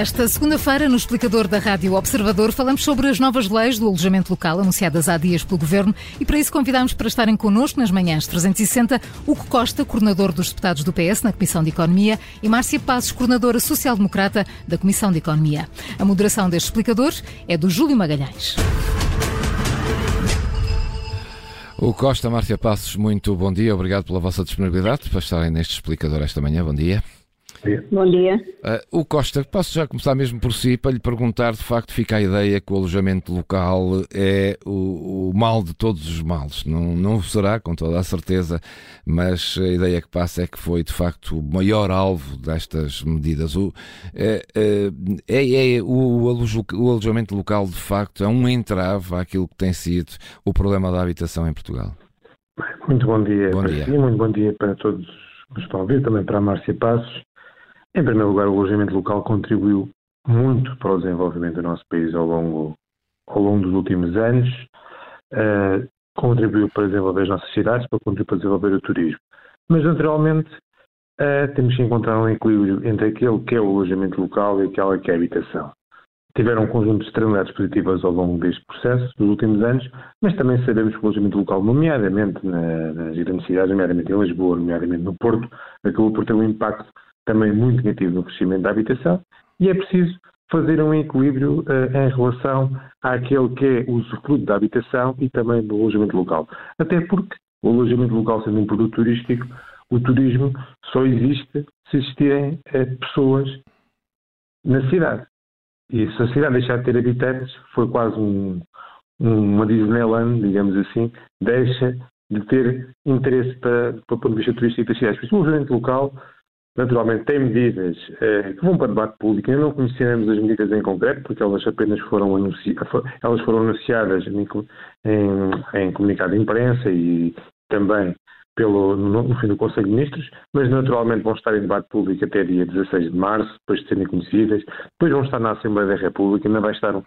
Esta segunda-feira, no explicador da Rádio Observador, falamos sobre as novas leis do alojamento local anunciadas há dias pelo Governo e para isso convidamos para estarem connosco nas manhãs 360 Hugo Costa, coordenador dos deputados do PS na Comissão de Economia e Márcia Passos, coordenadora social-democrata da Comissão de Economia. A moderação deste explicador é do Júlio Magalhães. O Costa, Márcia Passos, muito bom dia. Obrigado pela vossa disponibilidade para estarem neste explicador esta manhã. Bom dia. Bom dia. Uh, o Costa, posso já começar mesmo por si para lhe perguntar, de facto, fica a ideia que o alojamento local é o, o mal de todos os males. Não, não será, com toda a certeza, mas a ideia que passa é que foi, de facto, o maior alvo destas medidas. O, é, é, é o, o alojamento local, de facto, é um entrave àquilo que tem sido o problema da habitação em Portugal. Muito bom dia bom para dia. si, muito bom dia para todos que estão a ouvir, também para a Márcia Passos. Em primeiro lugar, o alojamento local contribuiu muito para o desenvolvimento do nosso país ao longo, ao longo dos últimos anos. Uh, contribuiu para desenvolver as nossas cidades, para contribuir para desenvolver o turismo. Mas, naturalmente, uh, temos que encontrar um equilíbrio entre aquele que é o alojamento local e aquela que é a habitação. Tiveram um conjunto de externalidades positivas ao longo deste processo, dos últimos anos, mas também sabemos que o alojamento local, nomeadamente nas grandes cidades, nomeadamente em Lisboa, nomeadamente no Porto, acabou por ter um impacto também muito negativo no crescimento da habitação, e é preciso fazer um equilíbrio uh, em relação àquele que é o usufruto da habitação e também do alojamento local. Até porque o alojamento local sendo um produto turístico, o turismo só existe se existirem uh, pessoas na cidade. E se a cidade deixar de ter habitantes, foi quase um, um, uma Disneyland, digamos assim, deixa de ter interesse para, para o ponto de vista turístico das cidades. Por isso, o alojamento local Naturalmente, tem medidas eh, que vão para debate público. Ainda não conhecemos as medidas em concreto, porque elas apenas foram, anunci elas foram anunciadas em, em, em, comunicado de imprensa e também pelo, no, no, fim do Conselho de Ministros, mas naturalmente vão estar em debate público até dia 16 de março, depois de serem conhecidas, depois vão estar na Assembleia da República, ainda vai estar um,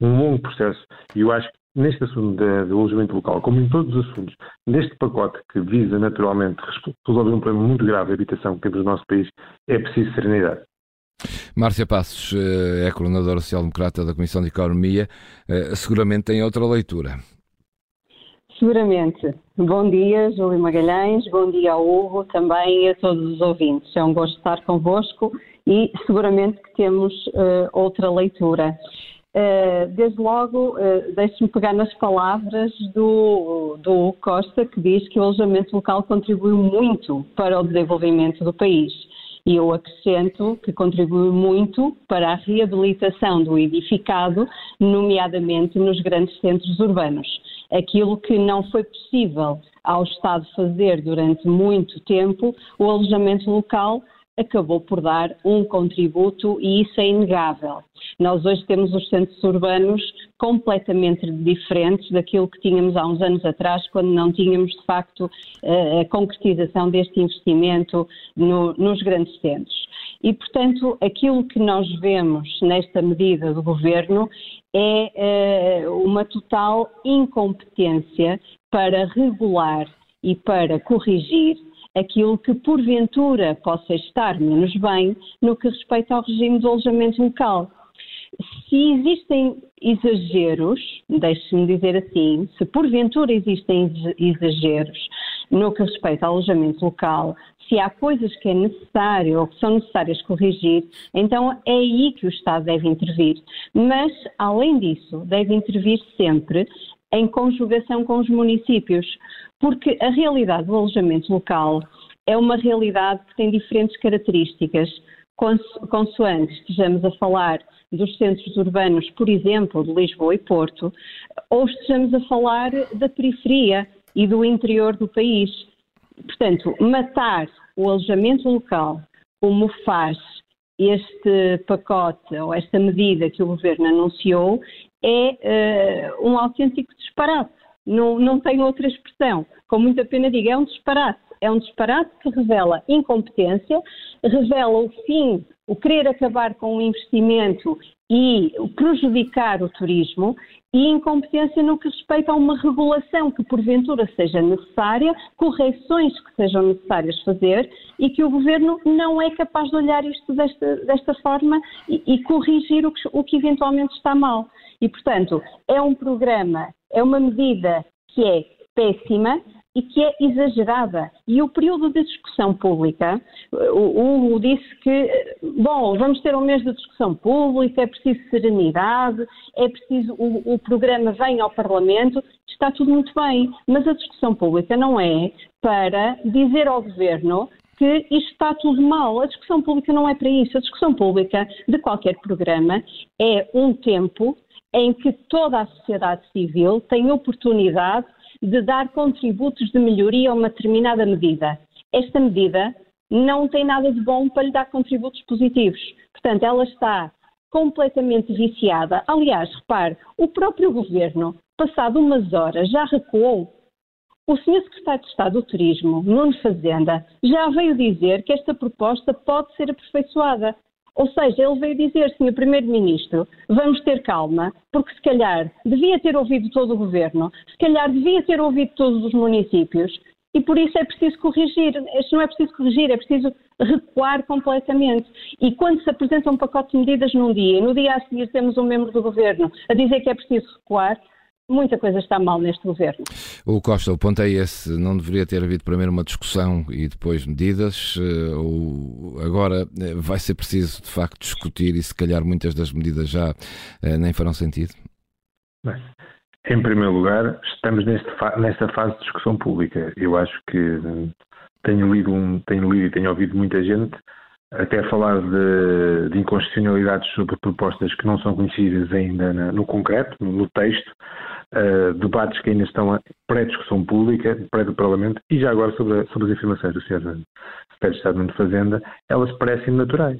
um longo processo. E eu acho que neste assunto do alojamento local, como em todos os assuntos, neste pacote que visa naturalmente resolver um problema muito grave de habitação que temos no nosso país, é preciso serenidade. Márcia Passos eh, é coordenadora social-democrata da Comissão de Economia, eh, seguramente tem outra leitura. Seguramente. Bom dia, Júlio Magalhães, bom dia ao Hugo também e a todos os ouvintes. É um gosto estar convosco e seguramente que temos uh, outra leitura. Uh, desde logo, uh, deixe-me pegar nas palavras do, do Costa, que diz que o alojamento local contribuiu muito para o desenvolvimento do país. E eu acrescento que contribuiu muito para a reabilitação do edificado, nomeadamente nos grandes centros urbanos. Aquilo que não foi possível ao Estado fazer durante muito tempo, o alojamento local acabou por dar um contributo e isso é inegável. Nós hoje temos os centros urbanos completamente diferentes daquilo que tínhamos há uns anos atrás, quando não tínhamos de facto a concretização deste investimento no, nos grandes centros. E, portanto, aquilo que nós vemos nesta medida do governo é uh, uma total incompetência para regular e para corrigir aquilo que porventura possa estar menos bem no que respeita ao regime do alojamento local. Se existem exageros, deixe-me dizer assim, se porventura existem exageros no que respeita ao alojamento local, se há coisas que é necessário ou que são necessárias corrigir, então é aí que o Estado deve intervir. Mas, além disso, deve intervir sempre em conjugação com os municípios, porque a realidade do alojamento local é uma realidade que tem diferentes características, consoante estejamos a falar dos centros urbanos, por exemplo, de Lisboa e Porto, ou estejamos a falar da periferia e do interior do país. Portanto, matar o alojamento local, como faz este pacote ou esta medida que o governo anunciou, é uh, um autêntico disparate. Não, não tem outra expressão. Com muita pena digo, é um disparate. É um disparate que revela incompetência, revela o fim, o querer acabar com o investimento e prejudicar o turismo e incompetência no que respeita a uma regulação que porventura seja necessária, correções que sejam necessárias fazer e que o governo não é capaz de olhar isto desta, desta forma e, e corrigir o que, o que eventualmente está mal. E, portanto, é um programa, é uma medida que é péssima, e que é exagerada. E o período de discussão pública, o Hugo disse que, bom, vamos ter um mês de discussão pública, é preciso serenidade, é preciso, o, o programa vem ao Parlamento, está tudo muito bem, mas a discussão pública não é para dizer ao Governo que isto está tudo mal. A discussão pública não é para isso. A discussão pública de qualquer programa é um tempo em que toda a sociedade civil tem oportunidade de dar contributos de melhoria a uma determinada medida. Esta medida não tem nada de bom para lhe dar contributos positivos. Portanto, ela está completamente viciada. Aliás, repare, o próprio governo, passado umas horas, já recuou. O Sr. Secretário de Estado do Turismo, Nuno Fazenda, já veio dizer que esta proposta pode ser aperfeiçoada. Ou seja, ele veio dizer, Sr. Primeiro-Ministro, vamos ter calma, porque se calhar devia ter ouvido todo o Governo, se calhar devia ter ouvido todos os municípios, e por isso é preciso corrigir. Isto não é preciso corrigir, é preciso recuar completamente. E quando se apresenta um pacote de medidas num dia, no dia a seguir temos um membro do Governo a dizer que é preciso recuar, muita coisa está mal neste governo. O Costa, o ponto é esse, não deveria ter havido primeiro uma discussão e depois medidas, eh, ou agora eh, vai ser preciso de facto discutir e se calhar muitas das medidas já eh, nem farão sentido? Bem, em primeiro lugar, estamos neste, nesta fase de discussão pública. Eu acho que tenho lido, um, tenho lido e tenho ouvido muita gente até falar de, de inconstitucionalidades sobre propostas que não são conhecidas ainda na, no concreto, no, no texto, uh, debates que ainda estão pré-discussão pública, pré do Parlamento, e já agora sobre, sobre as afirmações do Sr. Secretário de Estado de Fazenda, elas parecem naturais.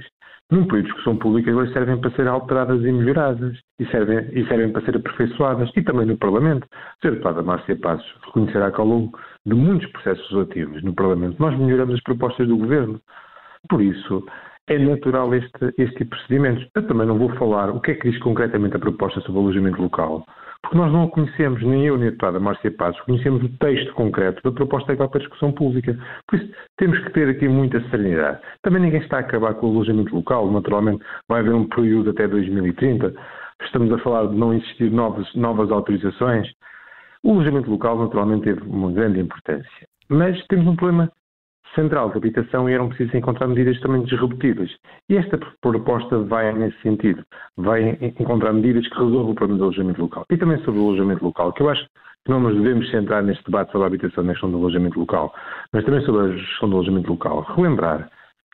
Num período de discussão pública, elas servem para ser alteradas e melhoradas, e servem, e servem para ser aperfeiçoadas, e também no Parlamento. A Sra. Deputada Márcia Passos reconhecerá que ao longo de muitos processos relativos no Parlamento, nós melhoramos as propostas do Governo. Por isso, é natural este, este tipo de procedimentos. Eu também não vou falar o que é que diz concretamente a proposta sobre o alojamento local, porque nós não conhecemos, nem eu nem a deputada Márcia Passos, conhecemos o texto concreto da proposta que vai para a discussão pública. Por isso, temos que ter aqui muita serenidade. Também ninguém está a acabar com o alojamento local, naturalmente vai haver um período até 2030, estamos a falar de não existir novas, novas autorizações. O alojamento local, naturalmente, teve uma grande importância. Mas temos um problema central de habitação e eram precisas encontrar medidas também disruptivas. E esta proposta vai nesse sentido, vai encontrar medidas que resolvam o problema do alojamento local. E também sobre o alojamento local, que eu acho que não nos devemos centrar neste debate sobre a habitação na questão do alojamento local, mas também sobre a gestão do alojamento local. Relembrar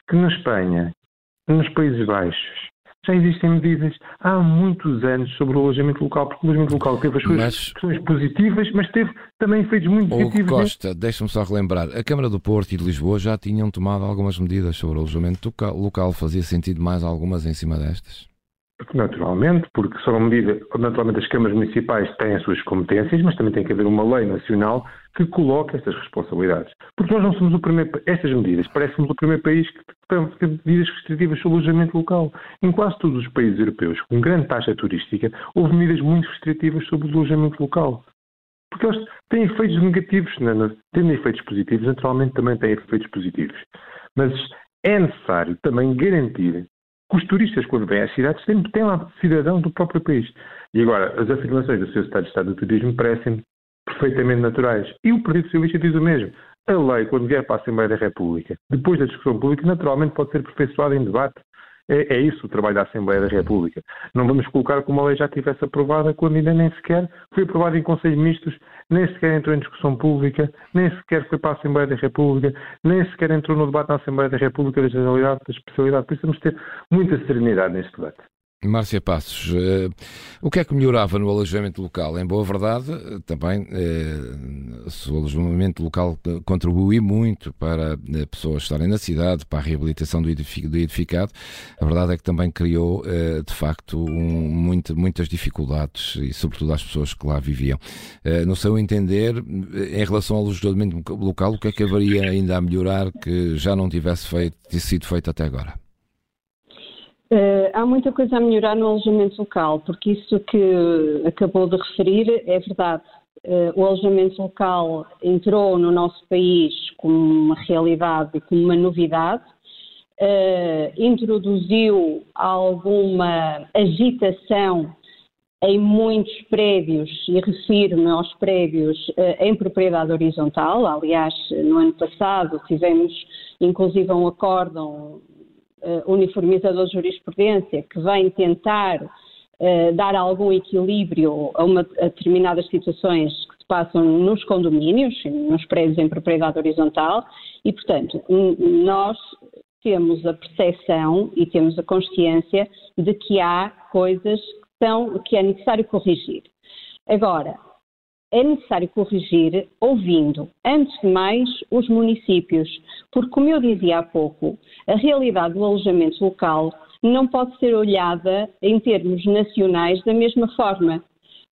que na Espanha, nos Países Baixos, já existem medidas há muitos anos sobre o alojamento local, porque o alojamento local teve as suas mas, questões positivas, mas teve também efeitos muito negativos. Costa, deixa-me só relembrar, a Câmara do Porto e de Lisboa já tinham tomado algumas medidas sobre o alojamento local. Fazia sentido mais algumas em cima destas? Naturalmente, porque são medidas, naturalmente as câmaras municipais têm as suas competências, mas também tem que haver uma lei nacional que coloque estas responsabilidades. Porque nós não somos o primeiro, estas medidas, parecemos o primeiro país que tem medidas restritivas sobre o alojamento local. Em quase todos os países europeus, com grande taxa turística, houve medidas muito restritivas sobre o alojamento local. Porque eles têm efeitos negativos, têm efeitos positivos, naturalmente também têm efeitos positivos. Mas é necessário também garantir que os turistas, quando vêm às cidades, sempre têm lá cidadãos do próprio país. E agora, as afirmações do Sr. Estado de Estado do Turismo parecem perfeitamente naturais. E o Partido Socialista diz o mesmo. A lei, quando vier para a Assembleia da República, depois da discussão pública, naturalmente pode ser aperfeiçoada em debate. É, é, isso o trabalho da Assembleia da República. Não vamos colocar como a lei já tivesse aprovada quando ainda nem sequer foi aprovada em Conselho de Ministros, nem sequer entrou em discussão pública, nem sequer foi para a Assembleia da República, nem sequer entrou no debate na Assembleia da República da generalidade, da especialidade. De ter muita serenidade neste debate. Márcia Passos, uh, o que é que melhorava no alojamento local? Em boa verdade, também uh, o alojamento local contribuiu muito para uh, pessoas estarem na cidade, para a reabilitação do, edificado. A verdade é que também criou, de facto, um, muito, muitas dificuldades e, sobretudo, às pessoas que lá viviam. no seu entender, em relação ao alojamento local, o que é que haveria ainda a melhorar que já não tivesse feito, sido feito até agora? Uh, há muita coisa a melhorar no alojamento local, porque isso que acabou de referir é verdade. Uh, o alojamento local entrou no nosso país como uma realidade e como uma novidade, uh, introduziu alguma agitação em muitos prédios, e refiro-me aos prédios em propriedade horizontal. Aliás, no ano passado tivemos inclusive um acórdão uniformizador de jurisprudência que vem tentar uh, dar algum equilíbrio a, uma, a determinadas situações que se passam nos condomínios, nos prédios em propriedade horizontal, e, portanto, nós temos a percepção e temos a consciência de que há coisas que, são, que é necessário corrigir. Agora, é necessário corrigir ouvindo, antes de mais, os municípios, porque, como eu dizia há pouco, a realidade do alojamento local não pode ser olhada em termos nacionais da mesma forma,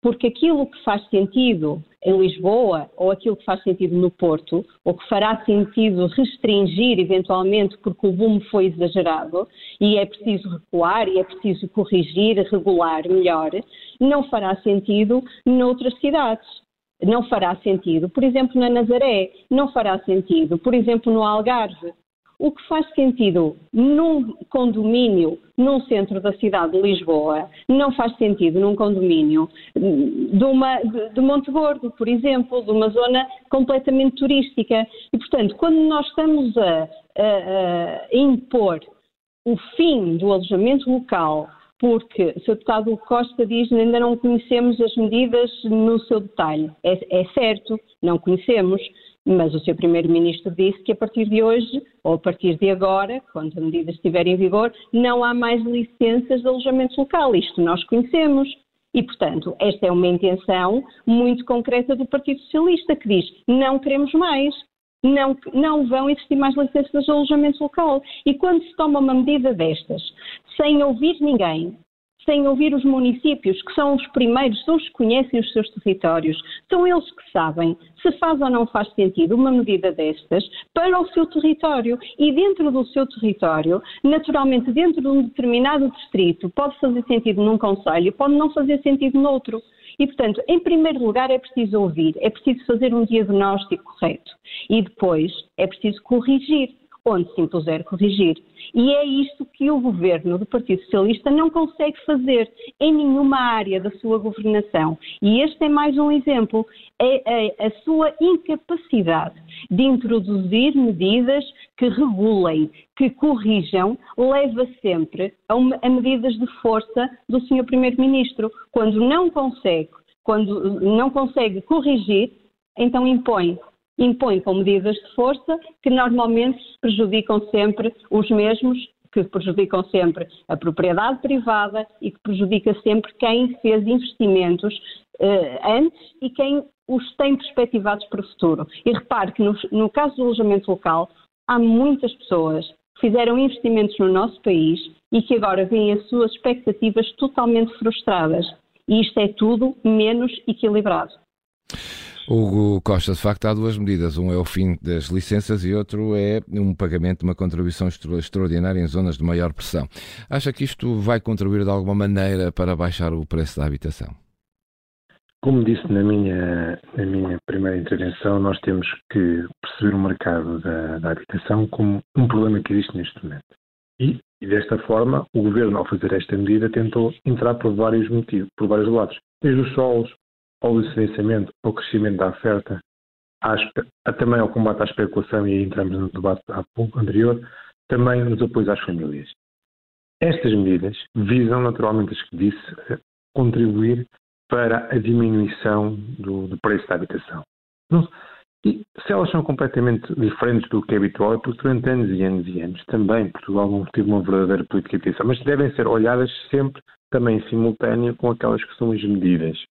porque aquilo que faz sentido em Lisboa ou aquilo que faz sentido no Porto, ou que fará sentido restringir eventualmente porque o boom foi exagerado e é preciso recuar e é preciso corrigir, regular melhor, não fará sentido noutras cidades não fará sentido. Por exemplo, na Nazaré, não fará sentido. Por exemplo, no Algarve. O que faz sentido num condomínio num centro da cidade de Lisboa não faz sentido num condomínio de, uma, de, de Monte Gordo, por exemplo, de uma zona completamente turística. E, portanto, quando nós estamos a, a, a impor o fim do alojamento local porque o Sr. Deputado Costa diz que ainda não conhecemos as medidas no seu detalhe. É, é certo, não conhecemos, mas o Sr. Primeiro-Ministro disse que a partir de hoje, ou a partir de agora, quando a medida estiver em vigor, não há mais licenças de alojamento local. Isto nós conhecemos. E, portanto, esta é uma intenção muito concreta do Partido Socialista, que diz não queremos mais, não, não vão existir mais licenças de alojamento local. E quando se toma uma medida destas, sem ouvir ninguém, sem ouvir os municípios, que são os primeiros, são os que conhecem os seus territórios, são eles que sabem se faz ou não faz sentido uma medida destas para o seu território. E dentro do seu território, naturalmente, dentro de um determinado distrito, pode fazer sentido num conselho, pode não fazer sentido noutro. E, portanto, em primeiro lugar é preciso ouvir, é preciso fazer um diagnóstico correto e depois é preciso corrigir onde se impuser corrigir. E é isto que o governo do Partido Socialista não consegue fazer em nenhuma área da sua governação. E este é mais um exemplo. É a, a sua incapacidade de introduzir medidas que regulem, que corrijam, leva sempre a, uma, a medidas de força do Sr. Primeiro-Ministro. Quando não consegue, quando não consegue corrigir, então impõe impõe com medidas de força que normalmente prejudicam sempre os mesmos, que prejudicam sempre a propriedade privada e que prejudica sempre quem fez investimentos eh, antes e quem os tem perspectivados para o futuro. E repare que no, no caso do alojamento local, há muitas pessoas que fizeram investimentos no nosso país e que agora veem as suas expectativas totalmente frustradas. E isto é tudo menos equilibrado. Hugo Costa, de facto, há duas medidas. Um é o fim das licenças e outro é um pagamento de uma contribuição extraordinária em zonas de maior pressão. Acha que isto vai contribuir de alguma maneira para baixar o preço da habitação? Como disse na minha, na minha primeira intervenção, nós temos que perceber o mercado da, da habitação como um problema que existe neste momento. E, e, desta forma, o governo, ao fazer esta medida, tentou entrar por vários motivos, por vários lados. Desde os solos, ao licenciamento, ao crescimento da oferta, a, também ao combate à especulação, e aí entramos no debate pouco anterior, também nos apoios às famílias. Estas medidas visam, naturalmente, as que disse, contribuir para a diminuição do, do preço da habitação. Não, E se elas são completamente diferentes do que é habitual, é porque durante anos e anos e anos também Portugal não teve uma verdadeira política de habitação, mas devem ser olhadas sempre também em simultâneo com aquelas que são as medidas,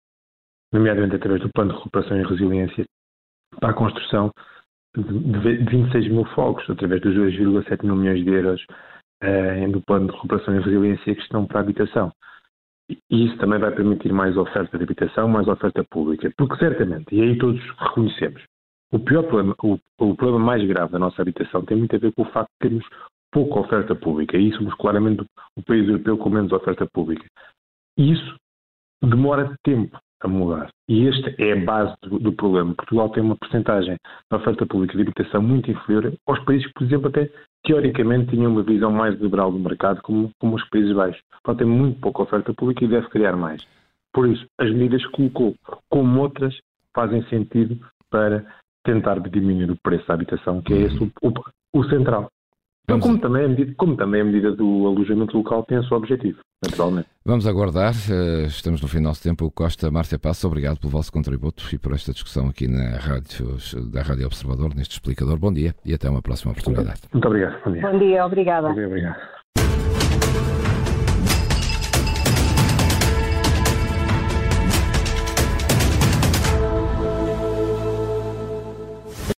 nomeadamente através do Plano de Recuperação e Resiliência para a construção de 26 mil fogos, através dos 2,7 mil milhões de euros eh, do Plano de Recuperação e Resiliência que estão para a habitação. E isso também vai permitir mais oferta de habitação, mais oferta pública. Porque certamente, e aí todos reconhecemos, o pior problema, o, o, problema mais grave da nossa habitação tem muito a ver com o facto de termos pouca oferta pública. E somos claramente o país europeu com menos oferta pública. E isso demora tempo a mudar. E esta é a base do, do problema. Portugal tem uma porcentagem de oferta pública de habitação muito inferior aos países que, por exemplo, até teoricamente tinham uma visão mais liberal do mercado, como, como os Países Baixos. Portanto, tem muito pouca oferta pública e deve criar mais. Por isso, as medidas que colocou, como outras, fazem sentido para tentar diminuir o preço da habitação, que é esse o, o, o central. Então, como, também a medida, como também a medida do alojamento local tem o seu objetivo, naturalmente. Vamos aguardar, eh, estamos no fim do nosso tempo. Costa Márcia Passo, obrigado pelo vosso contributo e por esta discussão aqui na rádio, da Rádio Observador, neste explicador. Bom dia e até uma próxima oportunidade. Muito obrigado. Bom dia. Bom dia, obrigada. Bom dia, obrigado.